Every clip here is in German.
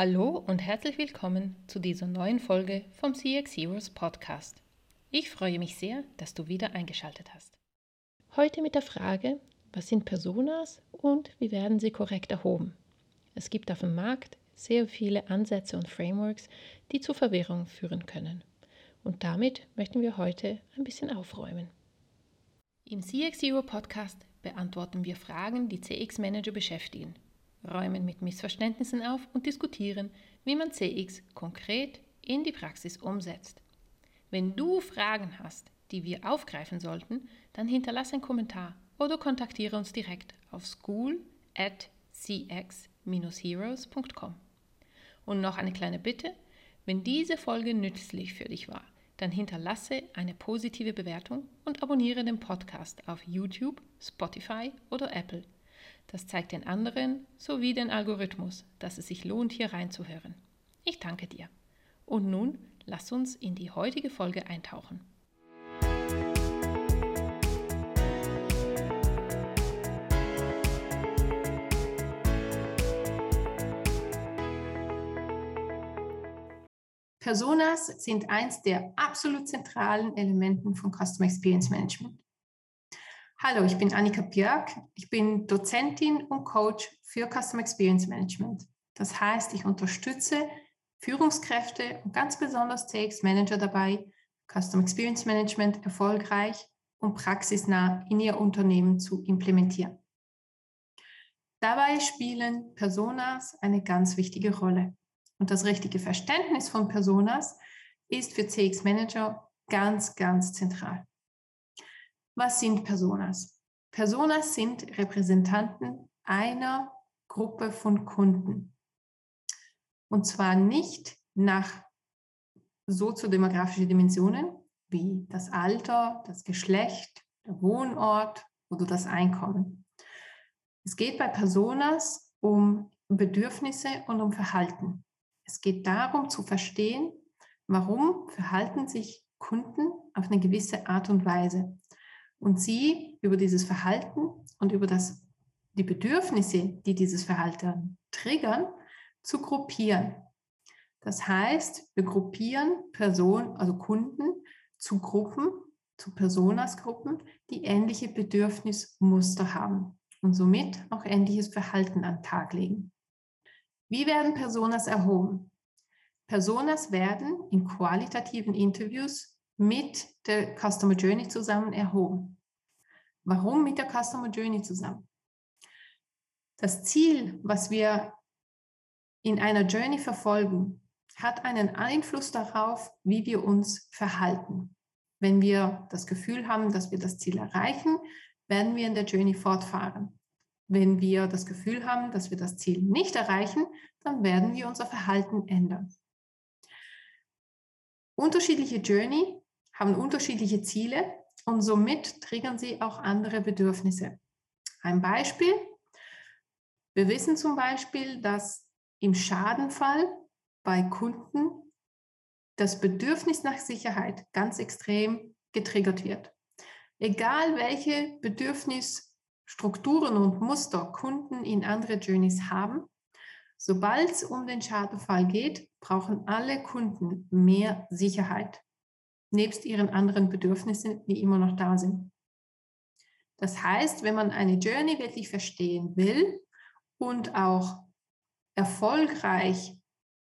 Hallo und herzlich willkommen zu dieser neuen Folge vom CX Heroes Podcast. Ich freue mich sehr, dass du wieder eingeschaltet hast. Heute mit der Frage, was sind Personas und wie werden sie korrekt erhoben? Es gibt auf dem Markt sehr viele Ansätze und Frameworks, die zu Verwirrung führen können. Und damit möchten wir heute ein bisschen aufräumen. Im CX Hero Podcast beantworten wir Fragen, die CX-Manager beschäftigen räumen mit Missverständnissen auf und diskutieren, wie man CX konkret in die Praxis umsetzt. Wenn du Fragen hast, die wir aufgreifen sollten, dann hinterlasse einen Kommentar oder kontaktiere uns direkt auf school at cx-heroes.com. Und noch eine kleine Bitte, wenn diese Folge nützlich für dich war, dann hinterlasse eine positive Bewertung und abonniere den Podcast auf YouTube, Spotify oder Apple das zeigt den anderen sowie den Algorithmus, dass es sich lohnt, hier reinzuhören. Ich danke dir. Und nun lass uns in die heutige Folge eintauchen. Personas sind eins der absolut zentralen Elementen von Customer Experience Management. Hallo, ich bin Annika Björk. Ich bin Dozentin und Coach für Customer Experience Management. Das heißt, ich unterstütze Führungskräfte und ganz besonders CX Manager dabei, Customer Experience Management erfolgreich und praxisnah in ihr Unternehmen zu implementieren. Dabei spielen Personas eine ganz wichtige Rolle. Und das richtige Verständnis von Personas ist für CX Manager ganz, ganz zentral. Was sind Personas? Personas sind Repräsentanten einer Gruppe von Kunden. Und zwar nicht nach soziodemografischen Dimensionen wie das Alter, das Geschlecht, der Wohnort oder das Einkommen. Es geht bei Personas um Bedürfnisse und um Verhalten. Es geht darum zu verstehen, warum verhalten sich Kunden auf eine gewisse Art und Weise und sie über dieses Verhalten und über das, die Bedürfnisse, die dieses Verhalten triggern, zu gruppieren. Das heißt, wir gruppieren Personen, also Kunden zu Gruppen, zu Personasgruppen, die ähnliche Bedürfnismuster haben und somit auch ähnliches Verhalten an den Tag legen. Wie werden Personas erhoben? Personas werden in qualitativen Interviews mit der Customer Journey zusammen erhoben. Warum mit der Customer Journey zusammen? Das Ziel, was wir in einer Journey verfolgen, hat einen Einfluss darauf, wie wir uns verhalten. Wenn wir das Gefühl haben, dass wir das Ziel erreichen, werden wir in der Journey fortfahren. Wenn wir das Gefühl haben, dass wir das Ziel nicht erreichen, dann werden wir unser Verhalten ändern. Unterschiedliche Journey haben unterschiedliche Ziele und somit triggern sie auch andere Bedürfnisse. Ein Beispiel. Wir wissen zum Beispiel, dass im Schadenfall bei Kunden das Bedürfnis nach Sicherheit ganz extrem getriggert wird. Egal welche Bedürfnisstrukturen und Muster Kunden in andere Journeys haben, sobald es um den Schadenfall geht, brauchen alle Kunden mehr Sicherheit nebst ihren anderen Bedürfnissen, die immer noch da sind. Das heißt, wenn man eine Journey wirklich verstehen will und auch erfolgreich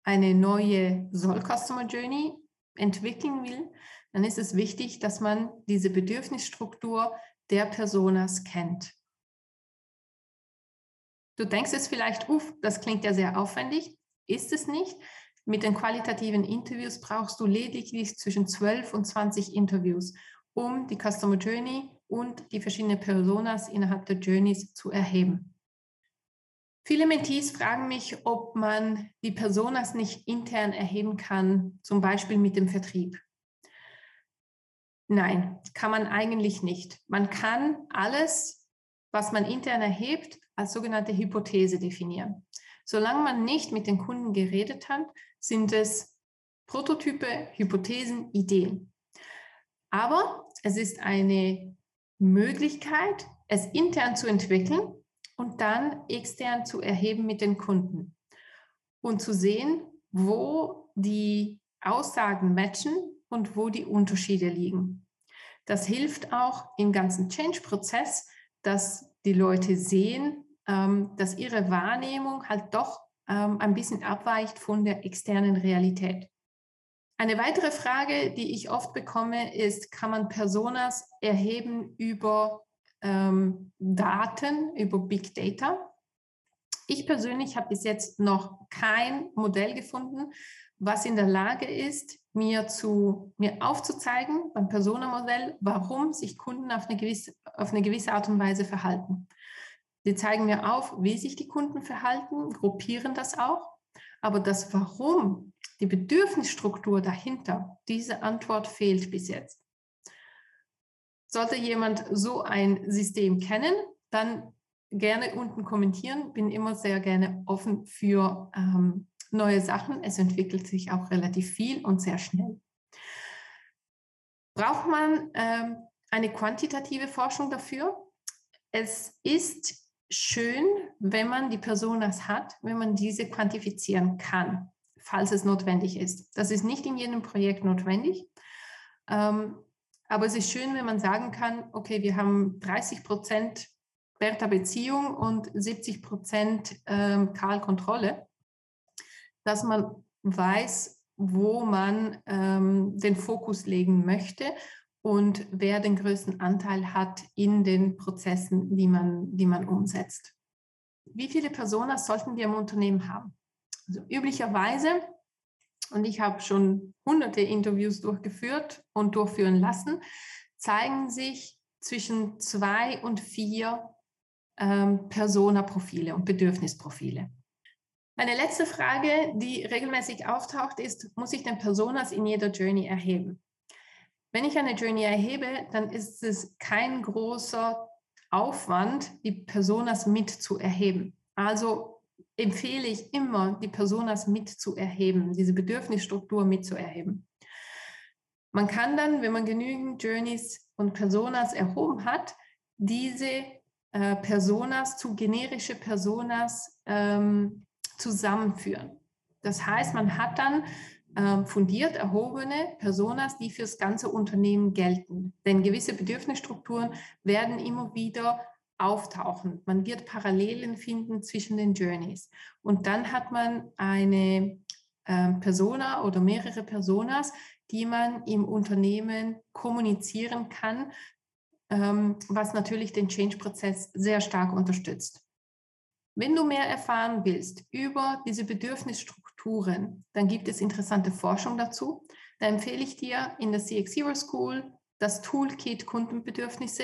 eine neue Soul Customer Journey entwickeln will, dann ist es wichtig, dass man diese Bedürfnisstruktur der Personas kennt. Du denkst es vielleicht, uff, das klingt ja sehr aufwendig, ist es nicht. Mit den qualitativen Interviews brauchst du lediglich zwischen 12 und 20 Interviews, um die Customer Journey und die verschiedenen Personas innerhalb der Journeys zu erheben. Viele Mentees fragen mich, ob man die Personas nicht intern erheben kann, zum Beispiel mit dem Vertrieb. Nein, kann man eigentlich nicht. Man kann alles, was man intern erhebt, als sogenannte Hypothese definieren. Solange man nicht mit den Kunden geredet hat, sind es Prototype, Hypothesen, Ideen. Aber es ist eine Möglichkeit, es intern zu entwickeln und dann extern zu erheben mit den Kunden. und zu sehen, wo die Aussagen matchen und wo die Unterschiede liegen. Das hilft auch im ganzen Change-Prozess, dass die Leute sehen, dass ihre Wahrnehmung halt doch ähm, ein bisschen abweicht von der externen Realität. Eine weitere Frage, die ich oft bekomme, ist, kann man Personas erheben über ähm, Daten, über Big Data? Ich persönlich habe bis jetzt noch kein Modell gefunden, was in der Lage ist, mir, zu, mir aufzuzeigen beim Personamodell, warum sich Kunden auf eine, gewisse, auf eine gewisse Art und Weise verhalten. Sie zeigen mir auf, wie sich die Kunden verhalten, gruppieren das auch. Aber das Warum, die Bedürfnisstruktur dahinter, diese Antwort fehlt bis jetzt. Sollte jemand so ein System kennen, dann gerne unten kommentieren. Bin immer sehr gerne offen für ähm, neue Sachen. Es entwickelt sich auch relativ viel und sehr schnell. Braucht man ähm, eine quantitative Forschung dafür? Es ist schön, wenn man die Personas hat, wenn man diese quantifizieren kann, falls es notwendig ist. Das ist nicht in jedem Projekt notwendig. Ähm, aber es ist schön, wenn man sagen kann, okay, wir haben 30 Prozent Bertha Beziehung und 70 Prozent ähm, Karl Kontrolle, dass man weiß, wo man ähm, den Fokus legen möchte und wer den größten Anteil hat in den Prozessen, die man, die man umsetzt. Wie viele Personen sollten wir im Unternehmen haben? Also üblicherweise, und ich habe schon hunderte Interviews durchgeführt und durchführen lassen, zeigen sich zwischen zwei und vier ähm, Persona-Profile und Bedürfnisprofile. Meine letzte Frage, die regelmäßig auftaucht, ist, muss ich den Personas in jeder Journey erheben? Wenn ich eine Journey erhebe, dann ist es kein großer Aufwand, die Personas mit zu erheben. Also empfehle ich immer, die Personas mit zu erheben, diese Bedürfnisstruktur mit zu erheben. Man kann dann, wenn man genügend Journeys und Personas erhoben hat, diese äh, Personas zu generische Personas ähm, zusammenführen. Das heißt, man hat dann fundiert erhobene Personas, die fürs ganze Unternehmen gelten. Denn gewisse Bedürfnisstrukturen werden immer wieder auftauchen. Man wird Parallelen finden zwischen den Journeys. Und dann hat man eine äh, Persona oder mehrere Personas, die man im Unternehmen kommunizieren kann, ähm, was natürlich den Change-Prozess sehr stark unterstützt. Wenn du mehr erfahren willst über diese Bedürfnisstrukturen, dann gibt es interessante Forschung dazu. Da empfehle ich dir in der CX Zero School das Toolkit Kundenbedürfnisse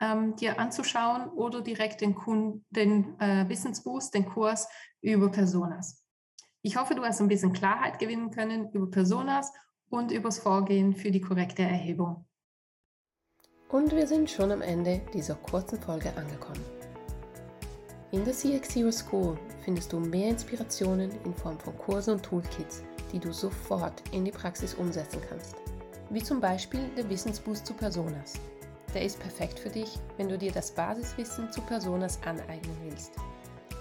ähm, dir anzuschauen oder direkt den, den äh, Wissensboost, den Kurs über Personas. Ich hoffe, du hast ein bisschen Klarheit gewinnen können über Personas und übers Vorgehen für die korrekte Erhebung. Und wir sind schon am Ende dieser kurzen Folge angekommen. In der CX Zero School findest du mehr Inspirationen in Form von Kursen und Toolkits, die du sofort in die Praxis umsetzen kannst. Wie zum Beispiel der Wissensboost zu Personas. Der ist perfekt für dich, wenn du dir das Basiswissen zu Personas aneignen willst.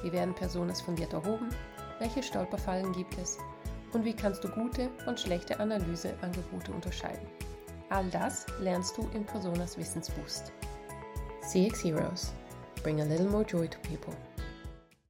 Wie werden Personas fundiert erhoben? Welche Stolperfallen gibt es? Und wie kannst du gute und schlechte Analyseangebote unterscheiden? All das lernst du im Personas Wissensboost. CX Heroes Bring a little more joy to people.